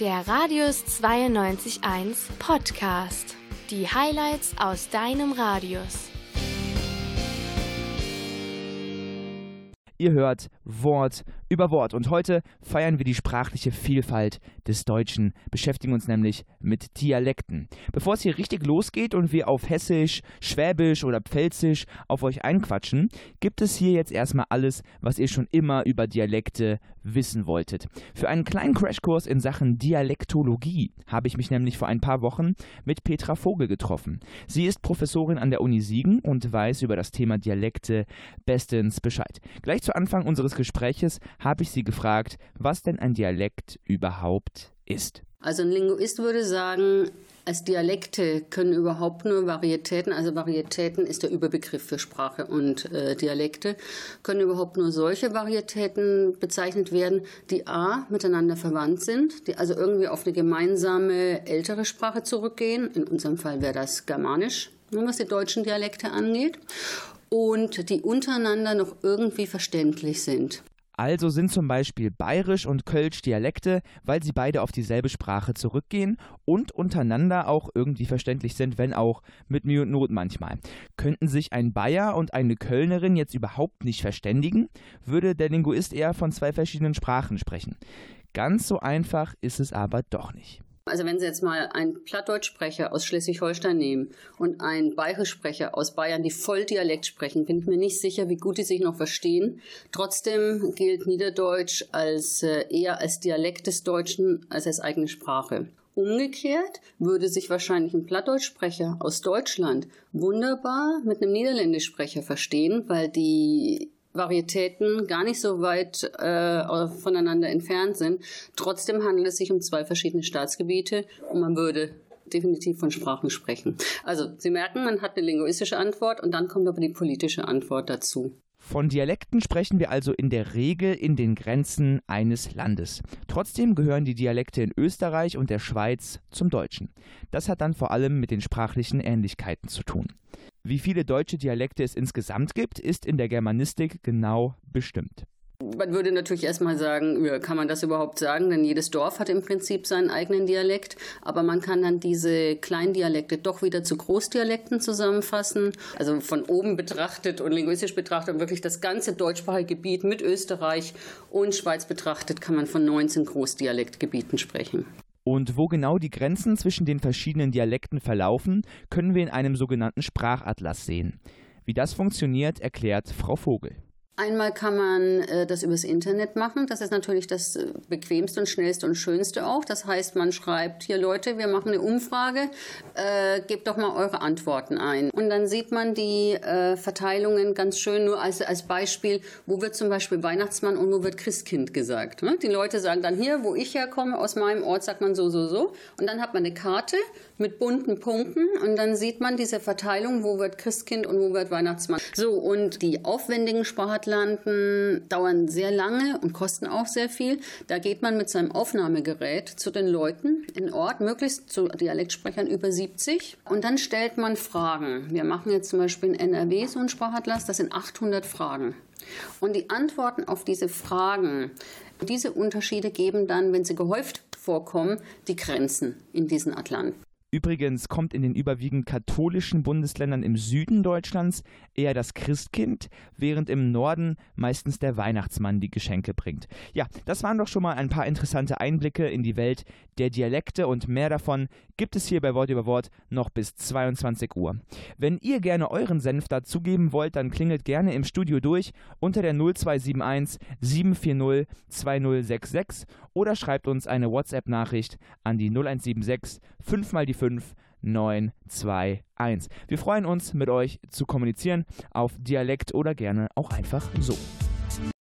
Der Radius 92.1 Podcast. Die Highlights aus deinem Radius. Ihr hört Wort über Wort. Und heute feiern wir die sprachliche Vielfalt des Deutschen, beschäftigen uns nämlich mit Dialekten. Bevor es hier richtig losgeht und wir auf Hessisch, Schwäbisch oder Pfälzisch auf euch einquatschen, gibt es hier jetzt erstmal alles, was ihr schon immer über Dialekte wissen wolltet. Für einen kleinen Crashkurs in Sachen Dialektologie habe ich mich nämlich vor ein paar Wochen mit Petra Vogel getroffen. Sie ist Professorin an der Uni Siegen und weiß über das Thema Dialekte bestens Bescheid. Gleich zu Anfang unseres Gespräches habe ich sie gefragt, was denn ein Dialekt überhaupt ist. Also ein Linguist würde sagen, als Dialekte können überhaupt nur Varietäten, also Varietäten ist der Überbegriff für Sprache und äh, Dialekte, können überhaupt nur solche Varietäten bezeichnet werden, die a. miteinander verwandt sind, die also irgendwie auf eine gemeinsame ältere Sprache zurückgehen. In unserem Fall wäre das Germanisch, was die deutschen Dialekte angeht und die untereinander noch irgendwie verständlich sind. Also sind zum Beispiel Bayerisch und Kölsch Dialekte, weil sie beide auf dieselbe Sprache zurückgehen und untereinander auch irgendwie verständlich sind, wenn auch mit Mühe und Not manchmal. Könnten sich ein Bayer und eine Kölnerin jetzt überhaupt nicht verständigen, würde der Linguist eher von zwei verschiedenen Sprachen sprechen. Ganz so einfach ist es aber doch nicht. Also wenn Sie jetzt mal einen Plattdeutschsprecher aus Schleswig-Holstein nehmen und einen Bayerischsprecher aus Bayern, die voll Dialekt sprechen, bin ich mir nicht sicher, wie gut die sich noch verstehen. Trotzdem gilt Niederdeutsch als äh, eher als Dialekt des Deutschen als als eigene Sprache. Umgekehrt würde sich wahrscheinlich ein Plattdeutschsprecher aus Deutschland wunderbar mit einem Niederländischsprecher verstehen, weil die Varietäten gar nicht so weit äh, voneinander entfernt sind. Trotzdem handelt es sich um zwei verschiedene Staatsgebiete und man würde definitiv von Sprachen sprechen. Also Sie merken, man hat eine linguistische Antwort und dann kommt aber die politische Antwort dazu. Von Dialekten sprechen wir also in der Regel in den Grenzen eines Landes. Trotzdem gehören die Dialekte in Österreich und der Schweiz zum Deutschen. Das hat dann vor allem mit den sprachlichen Ähnlichkeiten zu tun. Wie viele deutsche Dialekte es insgesamt gibt, ist in der Germanistik genau bestimmt. Man würde natürlich erstmal sagen, kann man das überhaupt sagen? Denn jedes Dorf hat im Prinzip seinen eigenen Dialekt. Aber man kann dann diese Kleindialekte doch wieder zu Großdialekten zusammenfassen. Also von oben betrachtet und linguistisch betrachtet wirklich das ganze deutschsprachige Gebiet mit Österreich und Schweiz betrachtet, kann man von 19 Großdialektgebieten sprechen. Und wo genau die Grenzen zwischen den verschiedenen Dialekten verlaufen, können wir in einem sogenannten Sprachatlas sehen. Wie das funktioniert, erklärt Frau Vogel. Einmal kann man äh, das übers Internet machen. Das ist natürlich das äh, bequemste und schnellste und schönste auch. Das heißt, man schreibt hier Leute, wir machen eine Umfrage, äh, gebt doch mal eure Antworten ein. Und dann sieht man die äh, Verteilungen ganz schön nur als, als Beispiel, wo wird zum Beispiel Weihnachtsmann und wo wird Christkind gesagt. Ne? Die Leute sagen dann hier, wo ich herkomme, aus meinem Ort sagt man so, so, so. Und dann hat man eine Karte mit bunten Punkten und dann sieht man diese Verteilung, wo wird Christkind und wo wird Weihnachtsmann. So, und die aufwendigen Sprachatlanden dauern sehr lange und kosten auch sehr viel. Da geht man mit seinem Aufnahmegerät zu den Leuten in Ort, möglichst zu Dialektsprechern über 70 und dann stellt man Fragen. Wir machen jetzt zum Beispiel in NRW so einen Sprachatlas, das sind 800 Fragen. Und die Antworten auf diese Fragen, diese Unterschiede geben dann, wenn sie gehäuft vorkommen, die Grenzen in diesen Atlanten. Übrigens kommt in den überwiegend katholischen Bundesländern im Süden Deutschlands eher das Christkind, während im Norden meistens der Weihnachtsmann die Geschenke bringt. Ja, das waren doch schon mal ein paar interessante Einblicke in die Welt der Dialekte und mehr davon gibt es hier bei Wort über Wort noch bis 22 Uhr. Wenn ihr gerne euren Senf dazugeben wollt, dann klingelt gerne im Studio durch unter der 0271 740 2066 oder schreibt uns eine WhatsApp-Nachricht an die 0176 5 mal die 5 921. Wir freuen uns, mit euch zu kommunizieren auf Dialekt oder gerne auch einfach so.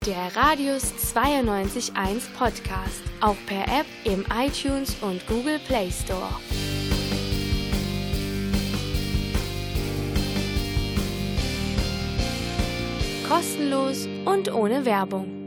Der Radius 92.1 Podcast, auch per App im iTunes und Google Play Store. Kostenlos und ohne Werbung.